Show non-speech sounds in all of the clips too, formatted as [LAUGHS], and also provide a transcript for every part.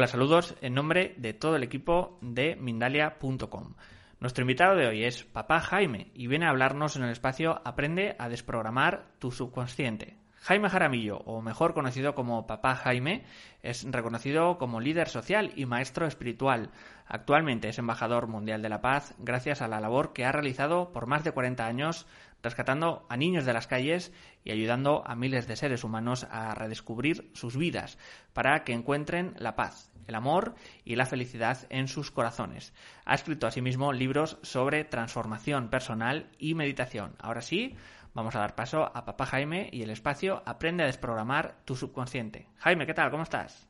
Hola, saludos en nombre de todo el equipo de Mindalia.com. Nuestro invitado de hoy es Papá Jaime y viene a hablarnos en el espacio Aprende a desprogramar tu subconsciente. Jaime Jaramillo, o mejor conocido como Papá Jaime, es reconocido como líder social y maestro espiritual. Actualmente es embajador mundial de la paz gracias a la labor que ha realizado por más de 40 años rescatando a niños de las calles y ayudando a miles de seres humanos a redescubrir sus vidas para que encuentren la paz, el amor y la felicidad en sus corazones. Ha escrito asimismo libros sobre transformación personal y meditación. Ahora sí, vamos a dar paso a Papá Jaime y el espacio Aprende a desprogramar tu subconsciente. Jaime, ¿qué tal? ¿Cómo estás?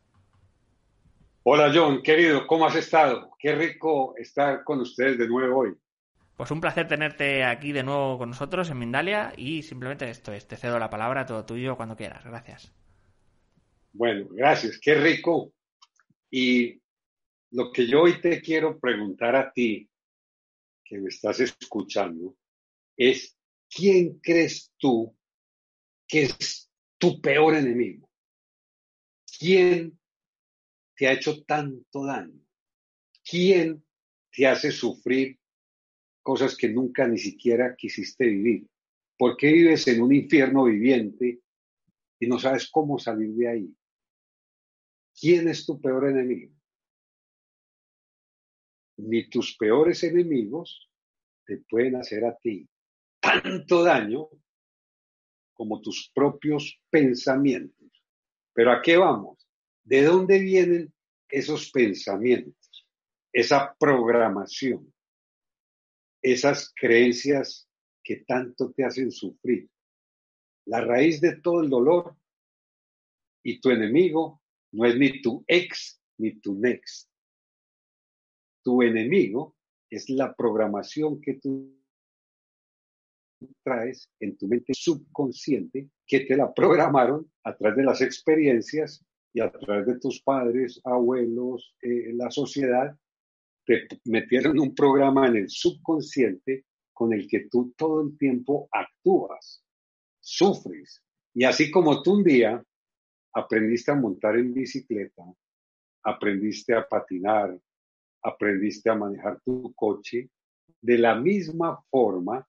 Hola John, querido, ¿cómo has estado? Qué rico estar con ustedes de nuevo hoy. Pues un placer tenerte aquí de nuevo con nosotros en Mindalia y simplemente esto es, te cedo la palabra, todo tuyo cuando quieras. Gracias. Bueno, gracias, qué rico. Y lo que yo hoy te quiero preguntar a ti, que me estás escuchando, es ¿quién crees tú que es tu peor enemigo? ¿Quién te ha hecho tanto daño? ¿Quién te hace sufrir cosas que nunca ni siquiera quisiste vivir? ¿Por qué vives en un infierno viviente y no sabes cómo salir de ahí? ¿Quién es tu peor enemigo? Ni tus peores enemigos te pueden hacer a ti tanto daño como tus propios pensamientos. Pero ¿a qué vamos? ¿De dónde vienen esos pensamientos? Esa programación, esas creencias que tanto te hacen sufrir. La raíz de todo el dolor y tu enemigo no es ni tu ex ni tu next. Tu enemigo es la programación que tú traes en tu mente subconsciente que te la programaron a través de las experiencias y a través de tus padres, abuelos, eh, la sociedad, te metieron un programa en el subconsciente con el que tú todo el tiempo actúas, sufres. Y así como tú un día aprendiste a montar en bicicleta, aprendiste a patinar, aprendiste a manejar tu coche, de la misma forma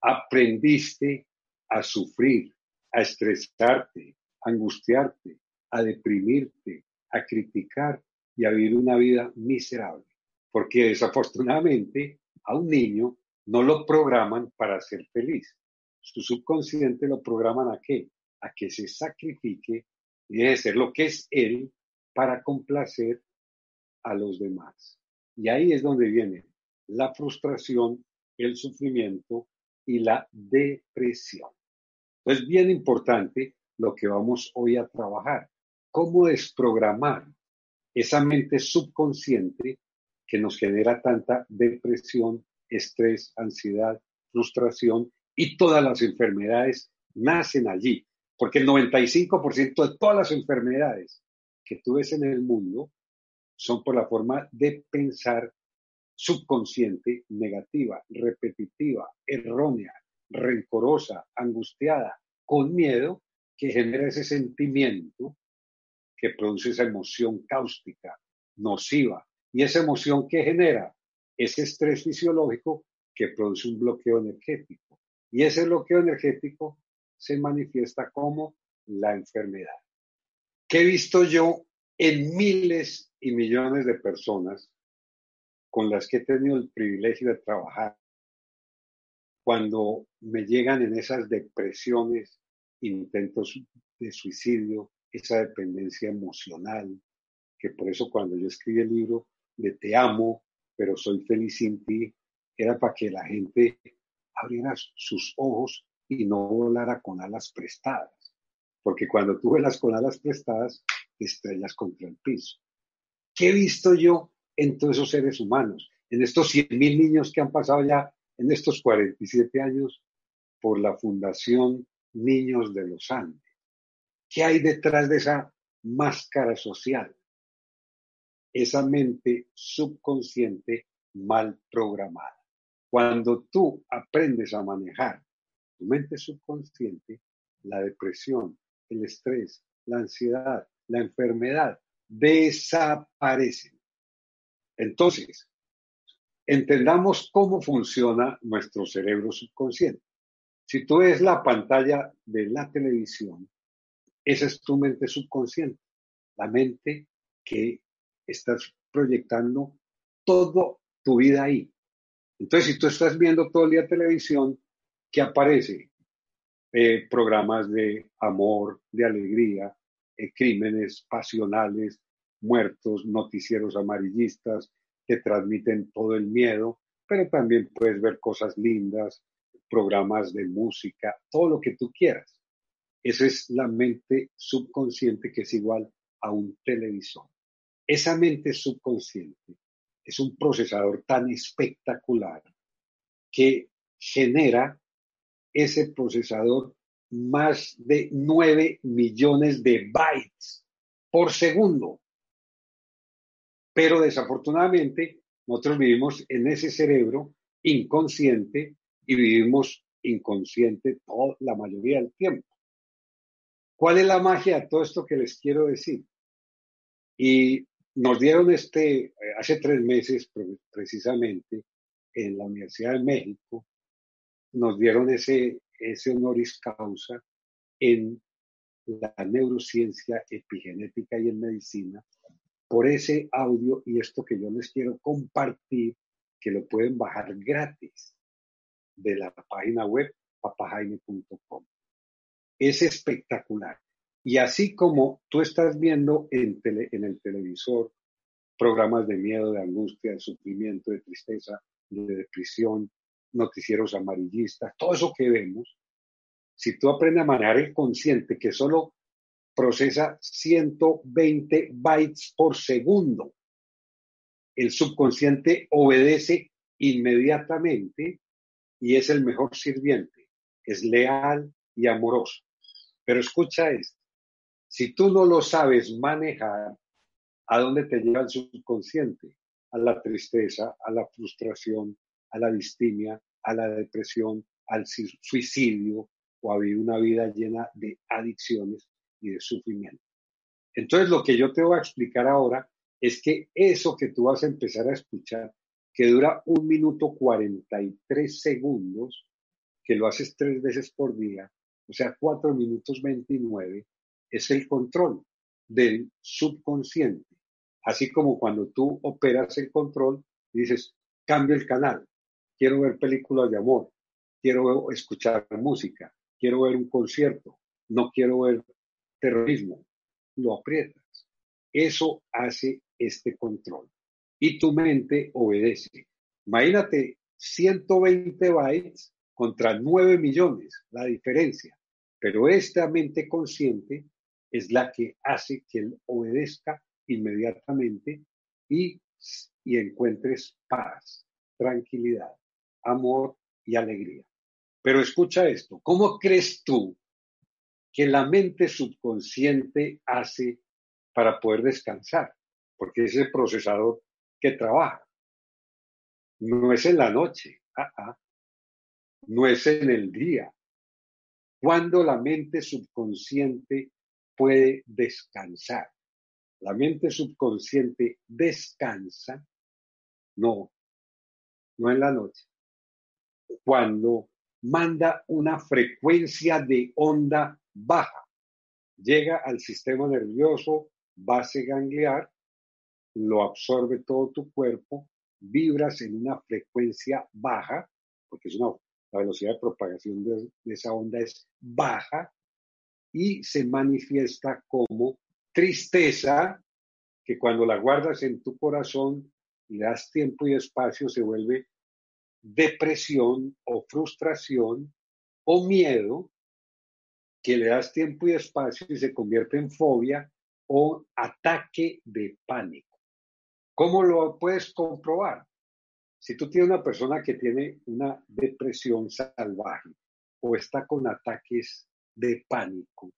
aprendiste a sufrir, a estresarte, a angustiarte, a deprimirte, a criticar y a vivir una vida miserable. Porque desafortunadamente a un niño no lo programan para ser feliz. Su subconsciente lo programan a qué? A que se sacrifique y deje de ser lo que es él para complacer a los demás. Y ahí es donde viene la frustración, el sufrimiento y la depresión. Es bien importante lo que vamos hoy a trabajar. Cómo desprogramar esa mente subconsciente que nos genera tanta depresión, estrés, ansiedad, frustración y todas las enfermedades nacen allí. Porque el 95% de todas las enfermedades que tú ves en el mundo son por la forma de pensar subconsciente negativa, repetitiva, errónea, rencorosa, angustiada, con miedo, que genera ese sentimiento que produce esa emoción cáustica, nociva. Y esa emoción que genera ese estrés fisiológico que produce un bloqueo energético. Y ese bloqueo energético se manifiesta como la enfermedad. ¿Qué he visto yo en miles y millones de personas con las que he tenido el privilegio de trabajar, cuando me llegan en esas depresiones, intentos de suicidio, esa dependencia emocional, que por eso cuando yo escribí el libro de Te amo, pero soy feliz sin ti, era para que la gente abriera sus ojos y no volara con alas prestadas. Porque cuando tú velas con alas prestadas, te estrellas contra el piso. ¿Qué he visto yo en todos esos seres humanos, en estos 100.000 niños que han pasado ya en estos 47 años por la Fundación Niños de los Andes. ¿Qué hay detrás de esa máscara social? Esa mente subconsciente mal programada. Cuando tú aprendes a manejar tu mente subconsciente, la depresión, el estrés, la ansiedad, la enfermedad desaparecen. Entonces, entendamos cómo funciona nuestro cerebro subconsciente. Si tú ves la pantalla de la televisión, esa es tu mente subconsciente, la mente que estás proyectando toda tu vida ahí. Entonces, si tú estás viendo todo el día televisión, ¿qué aparece? Eh, programas de amor, de alegría, eh, crímenes pasionales, muertos, noticieros amarillistas que transmiten todo el miedo, pero también puedes ver cosas lindas, programas de música, todo lo que tú quieras. Esa es la mente subconsciente que es igual a un televisor. Esa mente subconsciente es un procesador tan espectacular que genera ese procesador más de 9 millones de bytes por segundo. Pero desafortunadamente nosotros vivimos en ese cerebro inconsciente y vivimos inconsciente toda la mayoría del tiempo. ¿Cuál es la magia de todo esto que les quiero decir? Y nos dieron este, eh, hace tres meses precisamente, en la Universidad de México, nos dieron ese, ese honoris causa en la neurociencia epigenética y en medicina por ese audio y esto que yo les quiero compartir, que lo pueden bajar gratis de la página web papajaime.com. Es espectacular. Y así como tú estás viendo en, en el televisor programas de miedo, de angustia, de sufrimiento, de tristeza, de depresión, noticieros amarillistas, todo eso que vemos, si tú aprendes a manejar el consciente que solo procesa 120 bytes por segundo, el subconsciente obedece inmediatamente y es el mejor sirviente, es leal y amoroso. Pero escucha esto, si tú no lo sabes manejar, ¿a dónde te lleva el subconsciente? A la tristeza, a la frustración, a la distimia, a la depresión, al suicidio o a vivir una vida llena de adicciones y de sufrimiento. Entonces, lo que yo te voy a explicar ahora es que eso que tú vas a empezar a escuchar, que dura un minuto 43 segundos, que lo haces tres veces por día, o sea, cuatro minutos 29, es el control del subconsciente. Así como cuando tú operas el control dices, cambio el canal, quiero ver películas de amor, quiero escuchar música, quiero ver un concierto, no quiero ver terrorismo, lo aprietas. Eso hace este control. Y tu mente obedece. Imagínate 120 bytes contra 9 millones, la diferencia. Pero esta mente consciente es la que hace que él obedezca inmediatamente y, y encuentres paz, tranquilidad, amor y alegría. Pero escucha esto, ¿cómo crees tú que la mente subconsciente hace para poder descansar? Porque es el procesador que trabaja. No es en la noche, ah, ah. no es en el día. Cuando la mente subconsciente puede descansar. La mente subconsciente descansa, no, no en la noche. Cuando manda una frecuencia de onda baja, llega al sistema nervioso, base gangliar, lo absorbe todo tu cuerpo, vibras en una frecuencia baja, porque es una, la velocidad de propagación de esa onda es baja, y se manifiesta como tristeza, que cuando la guardas en tu corazón y das tiempo y espacio se vuelve depresión o frustración o miedo, que le das tiempo y espacio y se convierte en fobia o ataque de pánico. ¿Cómo lo puedes comprobar? Si tú tienes una persona que tiene una depresión salvaje o está con ataques de pánico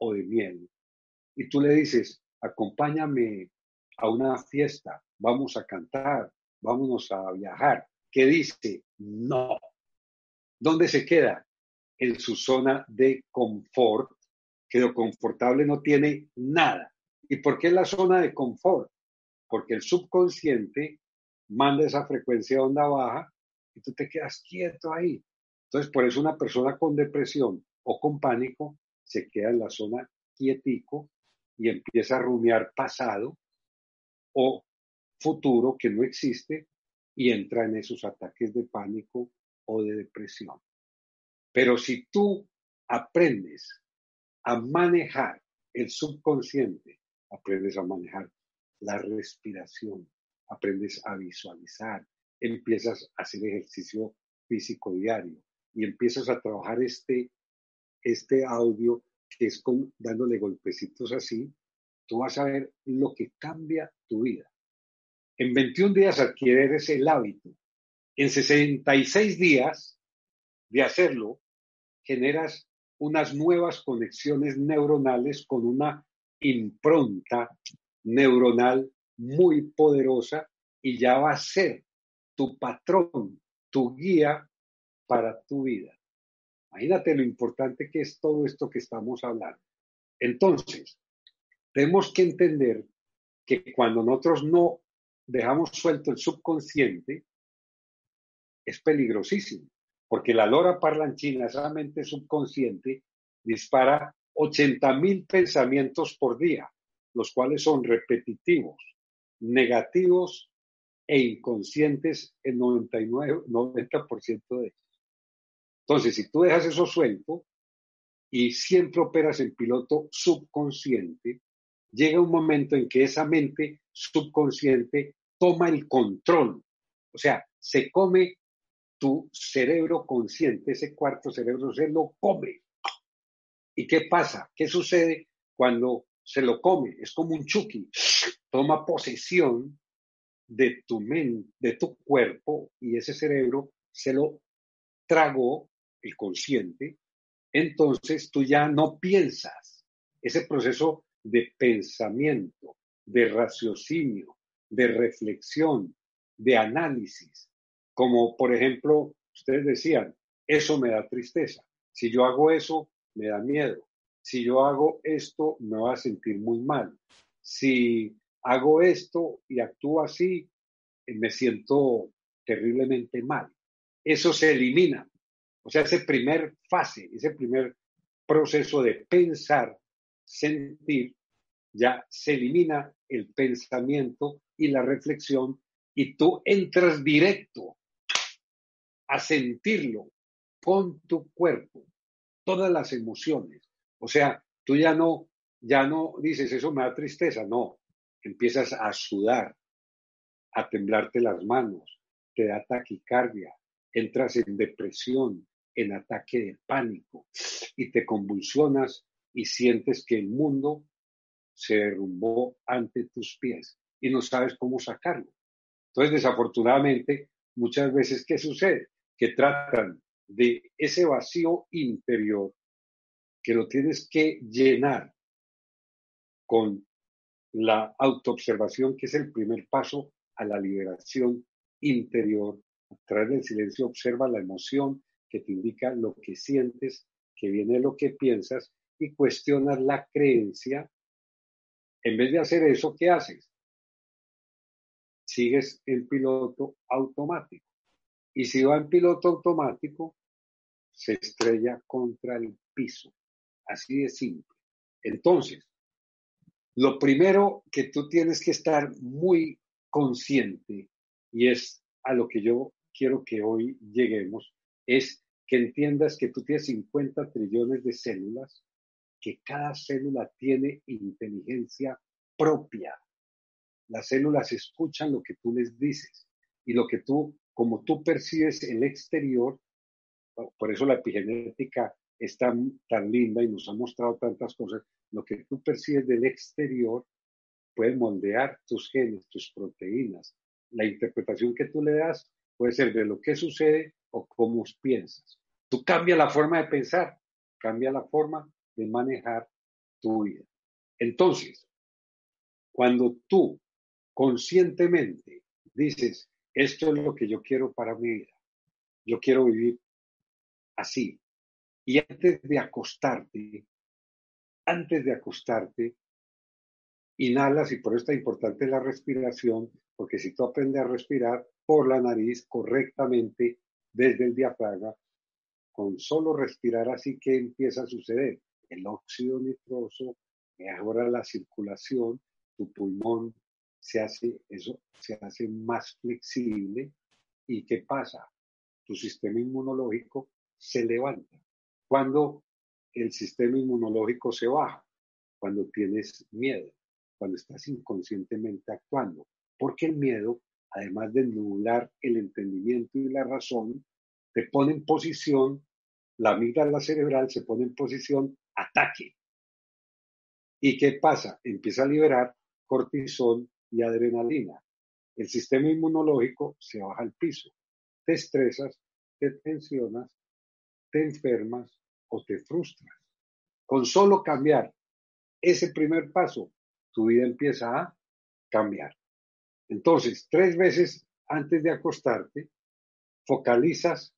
o de miedo. Y tú le dices, acompáñame a una fiesta, vamos a cantar, vámonos a viajar. ¿Qué dice? No. ¿Dónde se queda? En su zona de confort, que lo confortable no tiene nada. ¿Y por qué la zona de confort? Porque el subconsciente manda esa frecuencia de onda baja y tú te quedas quieto ahí. Entonces, por eso una persona con depresión o con pánico se queda en la zona quietico y empieza a rumiar pasado o futuro que no existe y entra en esos ataques de pánico o de depresión. Pero si tú aprendes a manejar el subconsciente, aprendes a manejar la respiración, aprendes a visualizar, empiezas a hacer ejercicio físico diario y empiezas a trabajar este, este audio que es dándole golpecitos así, tú vas a ver lo que cambia tu vida. En 21 días adquieres el hábito. En 66 días de hacerlo, generas unas nuevas conexiones neuronales con una impronta neuronal muy poderosa y ya va a ser tu patrón, tu guía para tu vida. Imagínate lo importante que es todo esto que estamos hablando. Entonces, tenemos que entender que cuando nosotros no dejamos suelto el subconsciente, es peligrosísimo, porque la lora parlanchina, esa mente subconsciente, dispara 80 mil pensamientos por día, los cuales son repetitivos, negativos e inconscientes el 99, 90% de ellos. Entonces, si tú dejas eso suelto y siempre operas en piloto subconsciente, llega un momento en que esa mente subconsciente toma el control. O sea, se come tu cerebro consciente, ese cuarto cerebro se lo come. ¿Y qué pasa? ¿Qué sucede cuando se lo come? Es como un chuki. Toma posesión de tu mente, de tu cuerpo y ese cerebro se lo tragó el consciente, entonces tú ya no piensas. Ese proceso de pensamiento, de raciocinio, de reflexión, de análisis, como por ejemplo, ustedes decían, eso me da tristeza. Si yo hago eso, me da miedo. Si yo hago esto, me va a sentir muy mal. Si hago esto y actúo así, me siento terriblemente mal. Eso se elimina o sea, ese primer fase, ese primer proceso de pensar, sentir, ya se elimina el pensamiento y la reflexión y tú entras directo a sentirlo con tu cuerpo, todas las emociones. O sea, tú ya no, ya no dices, eso me da tristeza, no, empiezas a sudar, a temblarte las manos, te da taquicardia, entras en depresión, en ataque de pánico y te convulsionas y sientes que el mundo se derrumbó ante tus pies y no sabes cómo sacarlo. Entonces, desafortunadamente, muchas veces, ¿qué sucede? Que tratan de ese vacío interior que lo tienes que llenar con la autoobservación, que es el primer paso a la liberación interior. A través del silencio observa la emoción, que te indica lo que sientes, que viene lo que piensas y cuestionas la creencia. En vez de hacer eso, ¿qué haces? Sigues en piloto automático. Y si va en piloto automático, se estrella contra el piso. Así de simple. Entonces, lo primero que tú tienes que estar muy consciente, y es a lo que yo quiero que hoy lleguemos, es que entiendas que tú tienes 50 trillones de células, que cada célula tiene inteligencia propia. Las células escuchan lo que tú les dices y lo que tú, como tú percibes el exterior, por eso la epigenética es tan, linda y nos ha mostrado tantas cosas, lo que tú percibes del exterior puede moldear tus genes, tus proteínas. La interpretación que tú le das puede ser de lo que sucede o cómo piensas. Tú cambia la forma de pensar, cambia la forma de manejar tu vida. Entonces, cuando tú conscientemente dices, esto es lo que yo quiero para mi vida, yo quiero vivir así, y antes de acostarte, antes de acostarte, inhalas y por eso es importante la respiración, porque si tú aprendes a respirar por la nariz correctamente desde el diafragma, con solo respirar así que empieza a suceder. El óxido nitroso mejora la circulación, tu pulmón se hace, eso se hace más flexible. ¿Y qué pasa? Tu sistema inmunológico se levanta. Cuando el sistema inmunológico se baja, cuando tienes miedo, cuando estás inconscientemente actuando, porque el miedo, además de nublar el entendimiento y la razón, te pone en posición, la amígdala cerebral se pone en posición ataque. ¿Y qué pasa? Empieza a liberar cortisol y adrenalina. El sistema inmunológico se baja al piso. Te estresas, te tensionas, te enfermas o te frustras. Con solo cambiar ese primer paso, tu vida empieza a cambiar. Entonces, tres veces antes de acostarte, focalizas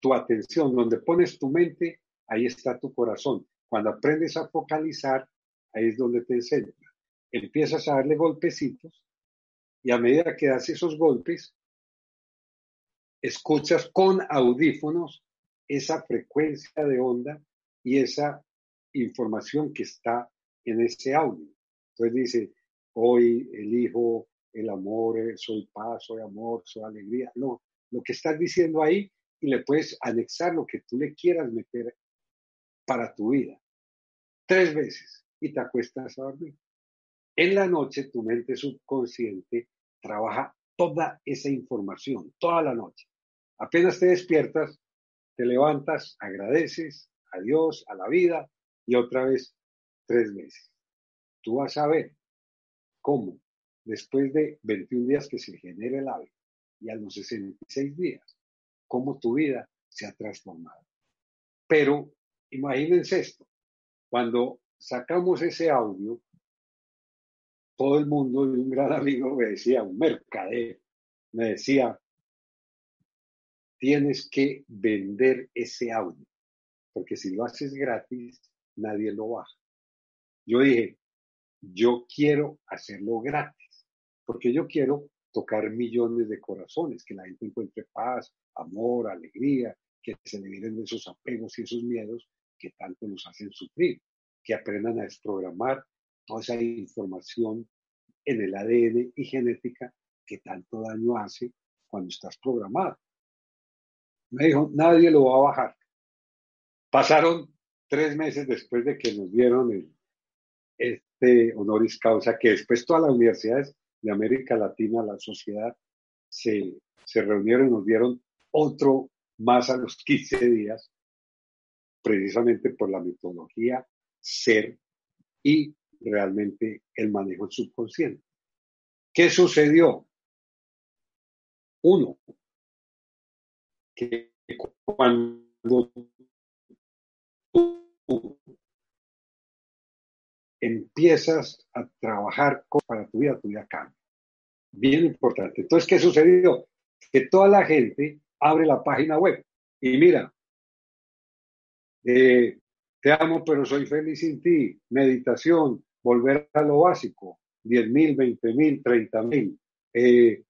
tu atención, donde pones tu mente, ahí está tu corazón. Cuando aprendes a focalizar, ahí es donde te centras. Empiezas a darle golpecitos y a medida que das esos golpes, escuchas con audífonos esa frecuencia de onda y esa información que está en ese audio. Entonces dice, hoy elijo el amor, eh, soy paz, soy amor, soy alegría. No, lo que estás diciendo ahí y le puedes anexar lo que tú le quieras meter para tu vida. Tres veces y te acuestas a dormir. En la noche tu mente subconsciente trabaja toda esa información, toda la noche. Apenas te despiertas, te levantas, agradeces a Dios, a la vida y otra vez tres veces. Tú vas a ver cómo después de 21 días que se genera el hábito y a los 66 días, cómo tu vida se ha transformado. Pero imagínense esto, cuando sacamos ese audio, todo el mundo, y un gran amigo me decía, un mercader, me decía, tienes que vender ese audio, porque si lo haces gratis, nadie lo baja. Yo dije, yo quiero hacerlo gratis, porque yo quiero tocar millones de corazones, que la gente encuentre paz, amor, alegría, que se liberen de esos apegos y esos miedos que tanto nos hacen sufrir, que aprendan a desprogramar toda esa información en el ADN y genética que tanto daño hace cuando estás programado. Me dijo, nadie lo va a bajar. Pasaron tres meses después de que nos dieron este honoris causa, que después todas las universidades de América Latina, la sociedad, se, se reunieron y nos dieron otro más a los 15 días, precisamente por la metodología ser y realmente el manejo subconsciente. ¿Qué sucedió? Uno, que cuando empiezas a trabajar para tu vida, tu vida cambia. Bien importante. Entonces, ¿qué sucedió? Que toda la gente abre la página web y mira, eh, te amo, pero soy feliz sin ti, meditación, volver a lo básico, 10 mil, 20 mil, 30 mil, eh,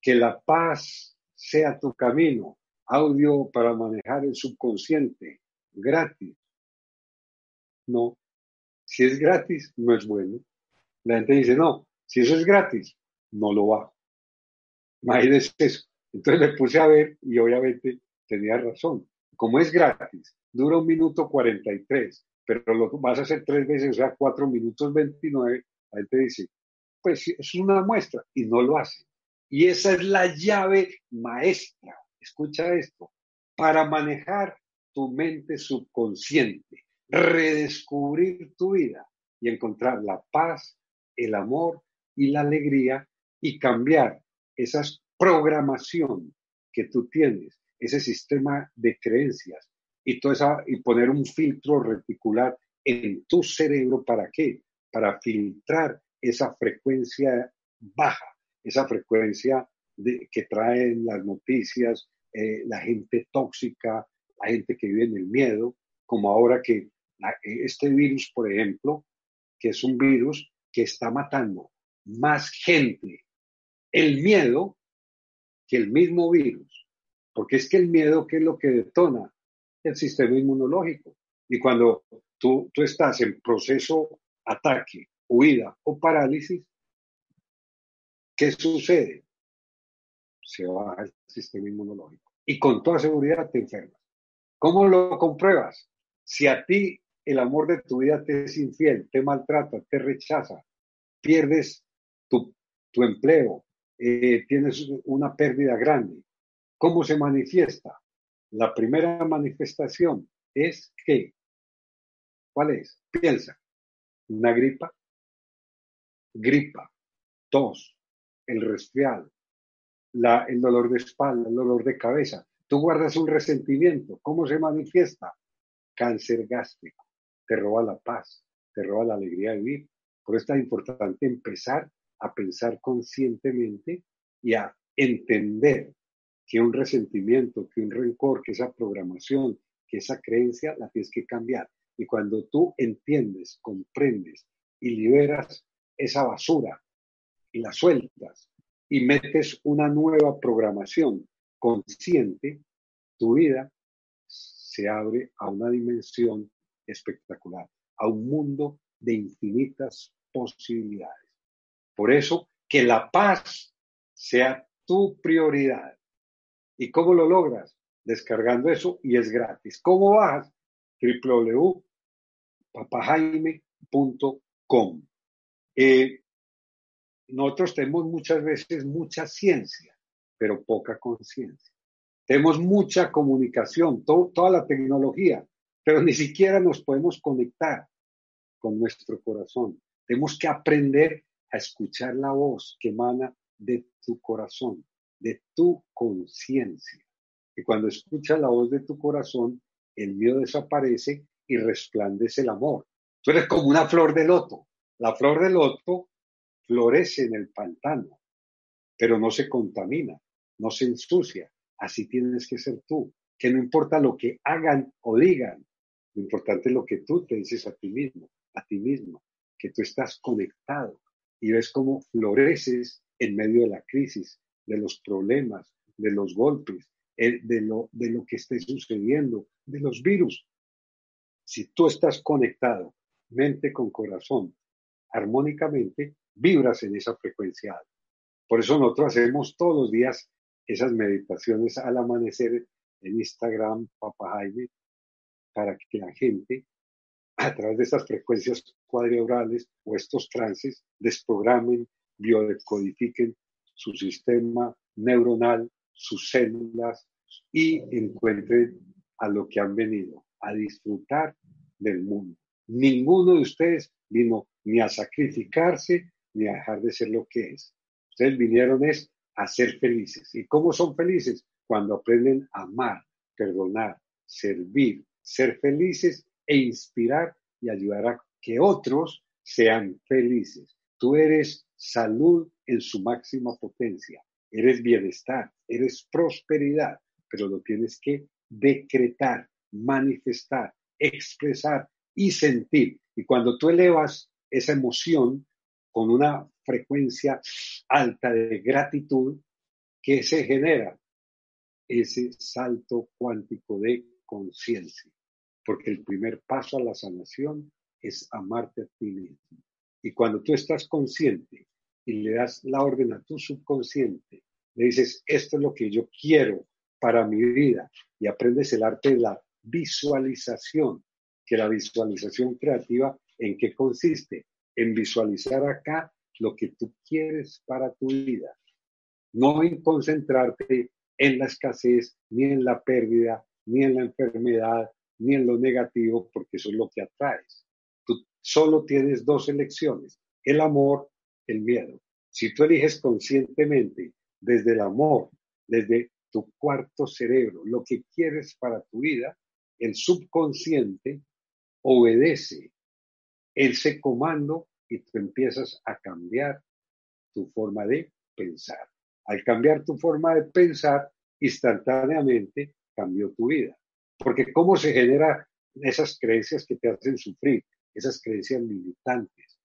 que la paz sea tu camino, audio para manejar el subconsciente, gratis. No, si es gratis, no es bueno. La gente dice, no, si eso es gratis, no lo bajo. Imagínense eso. Entonces le puse a ver y obviamente tenía razón. Como es gratis, dura un minuto 43, pero lo vas a hacer tres veces, o sea, cuatro minutos 29, la gente dice, pues es una muestra y no lo hace. Y esa es la llave maestra, escucha esto, para manejar tu mente subconsciente redescubrir tu vida y encontrar la paz, el amor y la alegría y cambiar esa programación que tú tienes, ese sistema de creencias y, toda esa, y poner un filtro reticular en tu cerebro. ¿Para qué? Para filtrar esa frecuencia baja, esa frecuencia de, que traen las noticias, eh, la gente tóxica, la gente que vive en el miedo, como ahora que este virus, por ejemplo, que es un virus que está matando más gente. El miedo que el mismo virus. Porque es que el miedo, ¿qué es lo que detona? El sistema inmunológico. Y cuando tú, tú estás en proceso ataque, huida o parálisis, ¿qué sucede? Se baja el sistema inmunológico. Y con toda seguridad te enfermas. ¿Cómo lo compruebas? Si a ti el amor de tu vida te es infiel, te maltrata, te rechaza, pierdes tu, tu empleo, eh, tienes una pérdida grande. ¿Cómo se manifiesta? La primera manifestación es que, ¿cuál es? Piensa, una gripa, gripa, tos, el resfriado, la, el dolor de espalda, el dolor de cabeza. Tú guardas un resentimiento. ¿Cómo se manifiesta? Cáncer gástrico. Te roba la paz, te roba la alegría de vivir. Por eso es importante empezar a pensar conscientemente y a entender que un resentimiento, que un rencor, que esa programación, que esa creencia la tienes que cambiar. Y cuando tú entiendes, comprendes y liberas esa basura y la sueltas y metes una nueva programación consciente, tu vida se abre a una dimensión espectacular, a un mundo de infinitas posibilidades. Por eso, que la paz sea tu prioridad. ¿Y cómo lo logras? Descargando eso y es gratis. ¿Cómo vas? www.papajaime.com. Eh, nosotros tenemos muchas veces mucha ciencia, pero poca conciencia. Tenemos mucha comunicación, toda la tecnología, pero ni siquiera nos podemos conectar con nuestro corazón. Tenemos que aprender a escuchar la voz que emana de tu corazón, de tu conciencia. Y cuando escuchas la voz de tu corazón, el miedo desaparece y resplandece el amor. Tú eres como una flor de loto. La flor de loto florece en el pantano, pero no se contamina, no se ensucia. Así tienes que ser tú. Que no importa lo que hagan o digan, lo importante es lo que tú te dices a ti mismo, a ti mismo, que tú estás conectado y ves cómo floreces en medio de la crisis, de los problemas, de los golpes, eh, de lo, de lo que esté sucediendo, de los virus. Si tú estás conectado, mente con corazón, armónicamente, vibras en esa frecuencia. Por eso nosotros hacemos todos los días esas meditaciones al amanecer en Instagram, Papa Jaime, para que la gente a través de estas frecuencias cuadriorales o estos trances desprogramen, biodecodifiquen su sistema neuronal, sus células y encuentren a lo que han venido, a disfrutar del mundo. Ninguno de ustedes vino ni a sacrificarse ni a dejar de ser lo que es. Ustedes vinieron es a ser felices. ¿Y cómo son felices? Cuando aprenden a amar, perdonar, servir, ser felices e inspirar y ayudar a que otros sean felices. Tú eres salud en su máxima potencia, eres bienestar, eres prosperidad, pero lo tienes que decretar, manifestar, expresar y sentir. Y cuando tú elevas esa emoción con una frecuencia alta de gratitud, ¿qué se genera? Ese salto cuántico de conciencia porque el primer paso a la sanación es amarte a ti mismo. Y cuando tú estás consciente y le das la orden a tu subconsciente, le dices, esto es lo que yo quiero para mi vida, y aprendes el arte de la visualización, que la visualización creativa, ¿en qué consiste? En visualizar acá lo que tú quieres para tu vida, no en concentrarte en la escasez, ni en la pérdida, ni en la enfermedad, ni en lo negativo, porque eso es lo que atraes. Solo tienes dos elecciones, el amor, el miedo. Si tú eliges conscientemente desde el amor, desde tu cuarto cerebro, lo que quieres para tu vida, el subconsciente obedece ese comando y tú empiezas a cambiar tu forma de pensar. Al cambiar tu forma de pensar, instantáneamente cambió tu vida. Porque ¿cómo se generan esas creencias que te hacen sufrir? Esas creencias limitantes.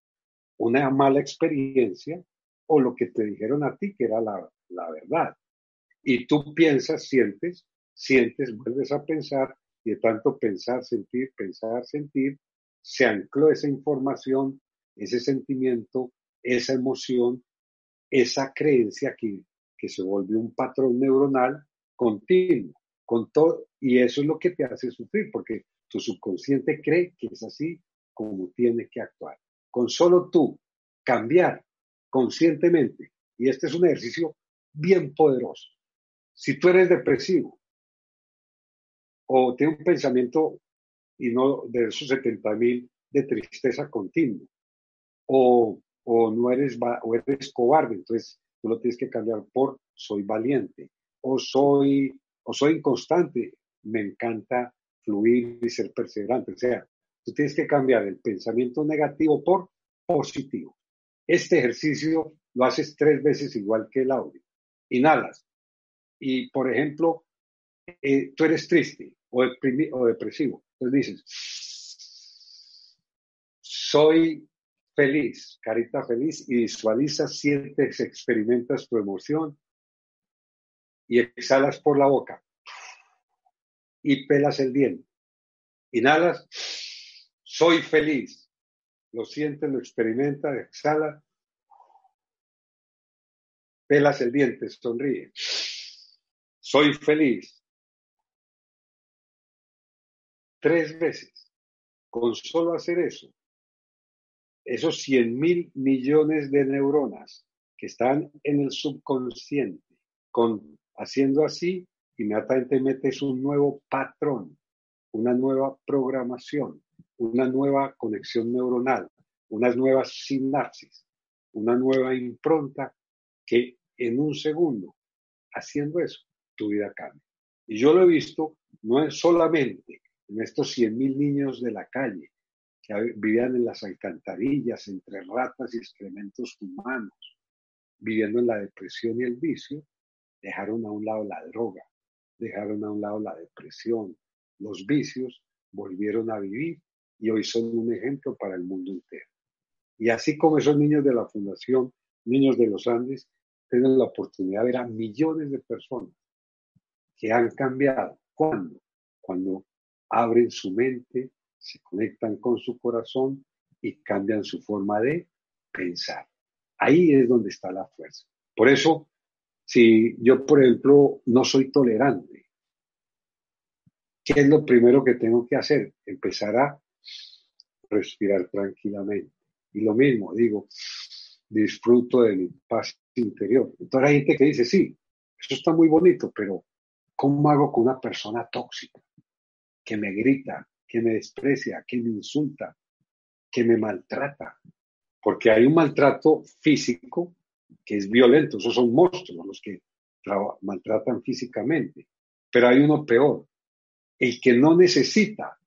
Una mala experiencia o lo que te dijeron a ti que era la, la verdad. Y tú piensas, sientes, sientes, vuelves a pensar y de tanto pensar, sentir, pensar, sentir, se ancló esa información, ese sentimiento, esa emoción, esa creencia que, que se volvió un patrón neuronal continuo, con todo, y eso es lo que te hace sufrir, porque tu subconsciente cree que es así como tiene que actuar. Con solo tú cambiar conscientemente, y este es un ejercicio bien poderoso. Si tú eres depresivo o tienes un pensamiento y no de esos 70 mil de tristeza continua, o, o no eres, o eres cobarde, entonces tú lo tienes que cambiar por soy valiente, o soy, o soy inconstante, me encanta fluir y ser perseverante. O sea, tú tienes que cambiar el pensamiento negativo por positivo. Este ejercicio lo haces tres veces igual que el audio. Inhalas. Y, por ejemplo, eh, tú eres triste o, o depresivo. Entonces dices, soy feliz, carita feliz, y visualizas, sientes, experimentas tu emoción y exhalas por la boca y pelas el diente. Inhalas, soy feliz. Lo sientes, lo experimentas, exhala, pelas el diente, sonríe. Soy feliz. Tres veces. Con solo hacer eso, esos 100 mil millones de neuronas que están en el subconsciente, con, haciendo así, inmediatamente metes un nuevo patrón, una nueva programación, una nueva conexión neuronal, unas nuevas sinapsis, una nueva impronta que en un segundo, haciendo eso, tu vida cambia. Y yo lo he visto no es solamente en estos 100 mil niños de la calle que vivían en las alcantarillas entre ratas y excrementos humanos, viviendo en la depresión y el vicio, dejaron a un lado la droga, dejaron a un lado la depresión, los vicios, volvieron a vivir y hoy son un ejemplo para el mundo entero. Y así como esos niños de la Fundación Niños de los Andes, tienen la oportunidad de ver a millones de personas que han cambiado. ¿Cuándo? Cuando abren su mente, se conectan con su corazón y cambian su forma de pensar. Ahí es donde está la fuerza. Por eso si yo, por ejemplo, no soy tolerante, ¿qué es lo primero que tengo que hacer? Empezar a respirar tranquilamente. Y lo mismo, digo, disfruto de mi paz interior. Entonces hay gente que dice, sí, eso está muy bonito, pero ¿cómo hago con una persona tóxica que me grita, que me desprecia, que me insulta, que me maltrata? Porque hay un maltrato físico que es violento, esos son monstruos los que maltratan físicamente. Pero hay uno peor, el que no necesita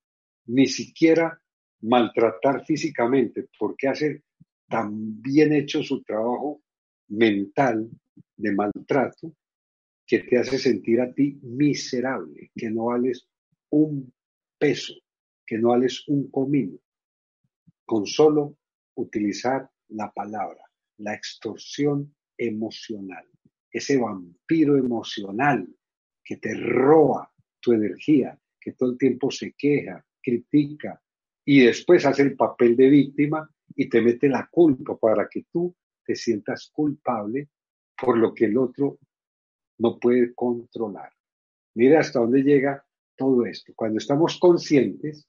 ni siquiera maltratar físicamente, porque hace tan bien hecho su trabajo mental de maltrato, que te hace sentir a ti miserable, que no vales un peso, que no vales un comino, con solo utilizar la palabra la extorsión emocional, ese vampiro emocional que te roba tu energía, que todo el tiempo se queja, critica y después hace el papel de víctima y te mete la culpa para que tú te sientas culpable por lo que el otro no puede controlar. Mira hasta dónde llega todo esto. Cuando estamos conscientes,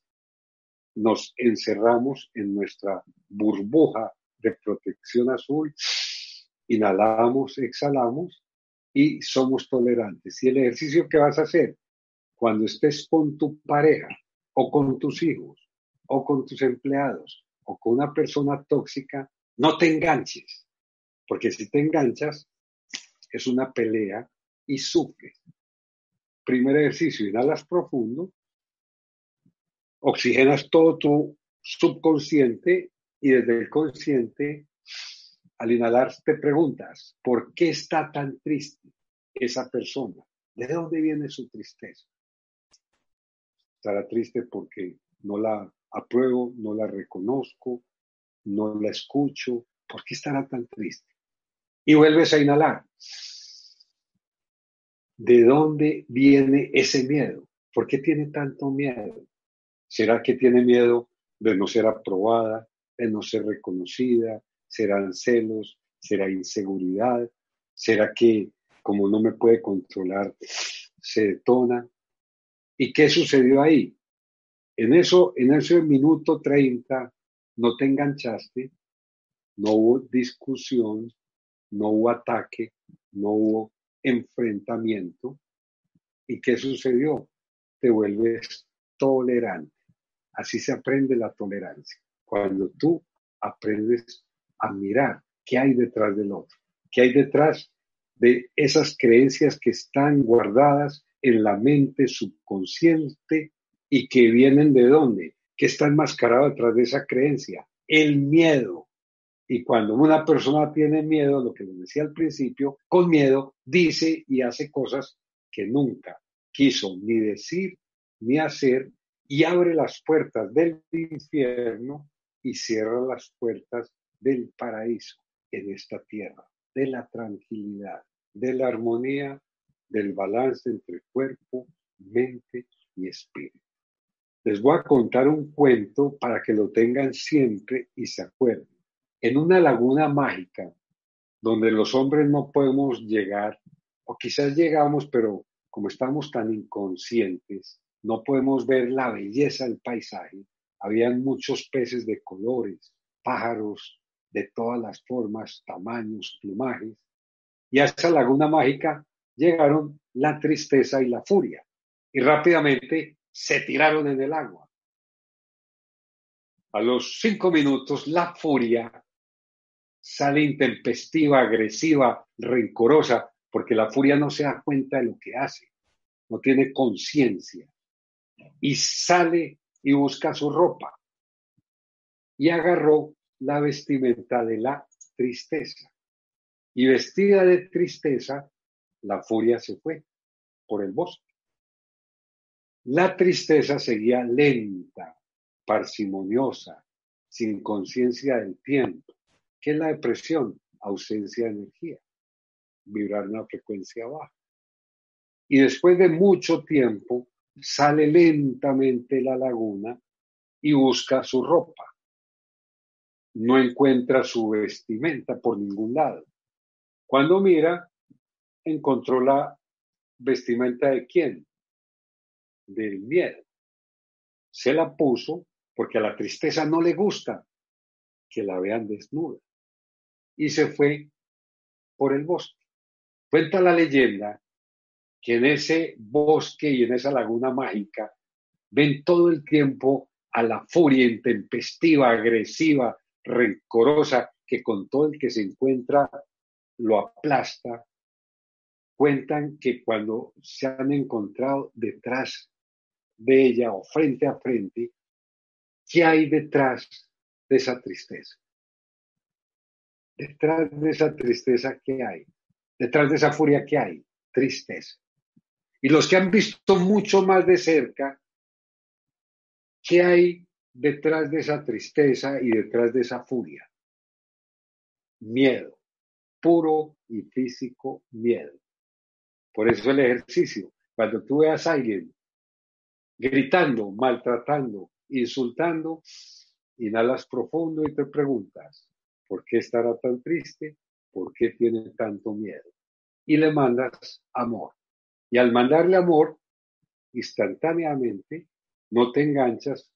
nos encerramos en nuestra burbuja de protección azul, inhalamos, exhalamos y somos tolerantes. Y el ejercicio que vas a hacer cuando estés con tu pareja o con tus hijos o con tus empleados o con una persona tóxica, no te enganches, porque si te enganchas es una pelea y sufres. Primer ejercicio, inhalas profundo, oxigenas todo tu subconsciente y desde el consciente, al inhalar, te preguntas, ¿por qué está tan triste esa persona? ¿De dónde viene su tristeza? Estará triste porque no la apruebo, no la reconozco, no la escucho. ¿Por qué estará tan triste? Y vuelves a inhalar. ¿De dónde viene ese miedo? ¿Por qué tiene tanto miedo? ¿Será que tiene miedo de no ser aprobada, de no ser reconocida? ¿Serán celos? ¿Será inseguridad? ¿Será que como no me puede controlar, se detona? ¿Y qué sucedió ahí? En eso, en ese minuto 30, no te enganchaste, no hubo discusión, no hubo ataque, no hubo enfrentamiento. ¿Y qué sucedió? Te vuelves tolerante. Así se aprende la tolerancia. Cuando tú aprendes a mirar qué hay detrás del otro, qué hay detrás de esas creencias que están guardadas en la mente subconsciente y que vienen de dónde, que está enmascarado detrás de esa creencia, el miedo. Y cuando una persona tiene miedo, lo que les decía al principio, con miedo dice y hace cosas que nunca quiso ni decir ni hacer y abre las puertas del infierno y cierra las puertas del paraíso en esta tierra, de la tranquilidad, de la armonía, del balance entre cuerpo, mente y espíritu. Les voy a contar un cuento para que lo tengan siempre y se acuerden. En una laguna mágica, donde los hombres no podemos llegar, o quizás llegamos, pero como estamos tan inconscientes, no podemos ver la belleza del paisaje. Habían muchos peces de colores, pájaros de todas las formas, tamaños, plumajes. Y a esa laguna mágica llegaron la tristeza y la furia. Y rápidamente se tiraron en el agua. A los cinco minutos, la furia sale intempestiva, agresiva, rencorosa, porque la furia no se da cuenta de lo que hace, no tiene conciencia. Y sale y busca su ropa. Y agarró la vestimenta de la tristeza. Y vestida de tristeza, la furia se fue por el bosque. La tristeza seguía lenta, parsimoniosa, sin conciencia del tiempo. ¿Qué es la depresión? Ausencia de energía, vibrar una frecuencia baja. Y después de mucho tiempo, sale lentamente la laguna y busca su ropa. No encuentra su vestimenta por ningún lado. Cuando mira, encontró la vestimenta de quién? Del miedo. Se la puso porque a la tristeza no le gusta que la vean desnuda. Y se fue por el bosque. Cuenta la leyenda que en ese bosque y en esa laguna mágica ven todo el tiempo a la furia intempestiva, agresiva, rencorosa, que con todo el que se encuentra lo aplasta. Cuentan que cuando se han encontrado detrás de ella o frente a frente, ¿qué hay detrás de esa tristeza? Detrás de esa tristeza, ¿qué hay? Detrás de esa furia, ¿qué hay? Tristeza. Y los que han visto mucho más de cerca, ¿qué hay detrás de esa tristeza y detrás de esa furia? Miedo, puro y físico miedo. Por eso el ejercicio, cuando tú veas a alguien gritando, maltratando, insultando, inhalas profundo y te preguntas, ¿por qué estará tan triste? ¿Por qué tiene tanto miedo? Y le mandas amor. Y al mandarle amor, instantáneamente no te enganchas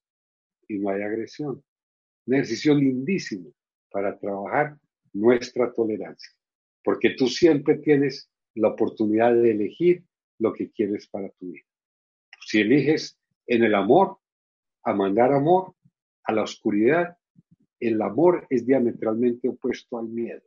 y no hay agresión. Un ejercicio lindísimo para trabajar nuestra tolerancia, porque tú siempre tienes la oportunidad de elegir lo que quieres para tu vida. Si eliges en el amor, a mandar amor, a la oscuridad, el amor es diametralmente opuesto al miedo.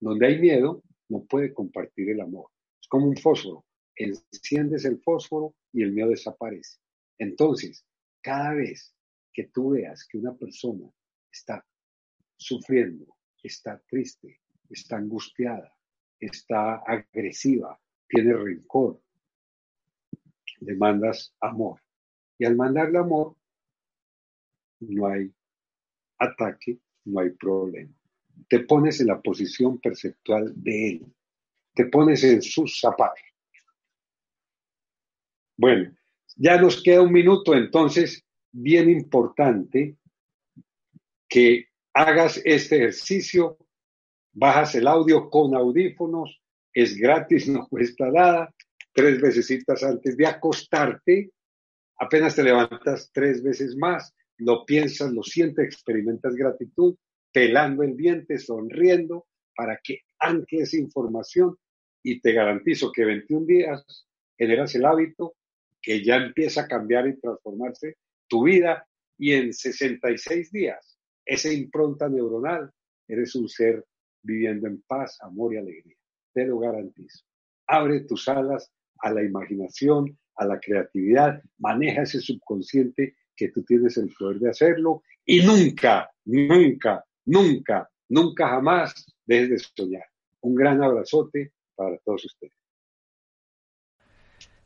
Donde hay miedo, no puede compartir el amor. Es como un fósforo. Enciendes el fósforo y el miedo desaparece. Entonces, cada vez que tú veas que una persona está sufriendo, está triste, está angustiada, está agresiva, tiene rencor, demandas amor. Y al mandarle amor, no hay ataque, no hay problema. Te pones en la posición perceptual de él, te pones en sus zapatos. Bueno, ya nos queda un minuto, entonces, bien importante que hagas este ejercicio, bajas el audio con audífonos, es gratis, [LAUGHS] no cuesta nada, tres veces antes de acostarte, apenas te levantas tres veces más, lo piensas, lo sientes, experimentas gratitud, pelando el diente, sonriendo, para que esa información y te garantizo que 21 días generas el hábito que ya empieza a cambiar y transformarse tu vida y en 66 días, esa impronta neuronal, eres un ser viviendo en paz, amor y alegría. Te lo garantizo. Abre tus alas a la imaginación, a la creatividad, maneja ese subconsciente que tú tienes el poder de hacerlo y nunca, nunca, nunca, nunca jamás dejes de soñar. Un gran abrazote para todos ustedes.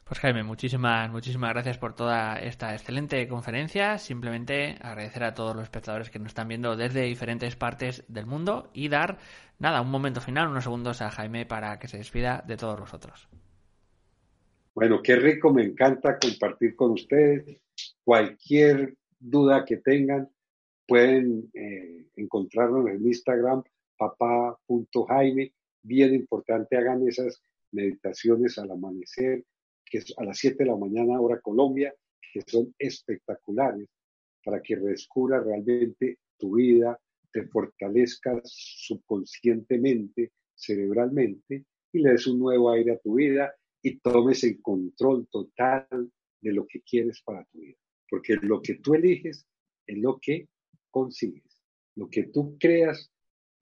Pues Jaime, muchísimas, muchísimas gracias por toda esta excelente conferencia. Simplemente agradecer a todos los espectadores que nos están viendo desde diferentes partes del mundo y dar, nada, un momento final, unos segundos a Jaime para que se despida de todos los otros. Bueno, qué rico, me encanta compartir con ustedes. Cualquier duda que tengan, pueden eh, encontrarnos en Instagram, papá.jaime. Bien importante, hagan esas meditaciones al amanecer, que es a las 7 de la mañana, hora Colombia, que son espectaculares para que descubra realmente tu vida, te fortalezcas subconscientemente, cerebralmente, y le des un nuevo aire a tu vida y tomes el control total de lo que quieres para tu vida. Porque lo que tú eliges es lo que consigues. Lo que tú creas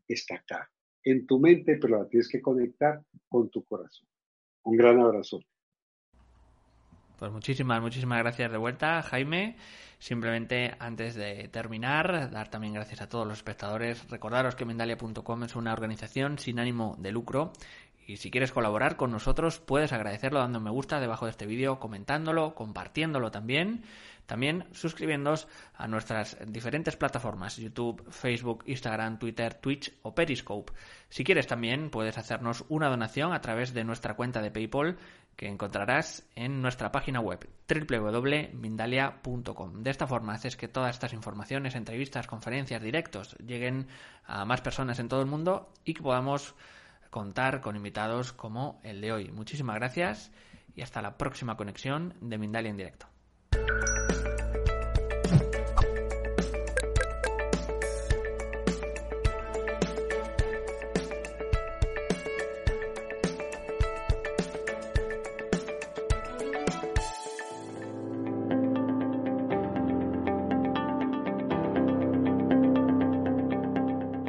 está acá, en tu mente, pero la tienes que conectar con tu corazón. Un gran abrazo. Pues muchísimas, muchísimas gracias de vuelta, Jaime. Simplemente antes de terminar, dar también gracias a todos los espectadores. Recordaros que Mendalia.com es una organización sin ánimo de lucro y si quieres colaborar con nosotros puedes agradecerlo dando me gusta debajo de este vídeo, comentándolo, compartiéndolo también. También suscribiéndoos a nuestras diferentes plataformas, YouTube, Facebook, Instagram, Twitter, Twitch o Periscope. Si quieres también puedes hacernos una donación a través de nuestra cuenta de PayPal que encontrarás en nuestra página web www.mindalia.com. De esta forma haces que todas estas informaciones, entrevistas, conferencias, directos lleguen a más personas en todo el mundo y que podamos contar con invitados como el de hoy. Muchísimas gracias y hasta la próxima conexión de Mindalia en directo.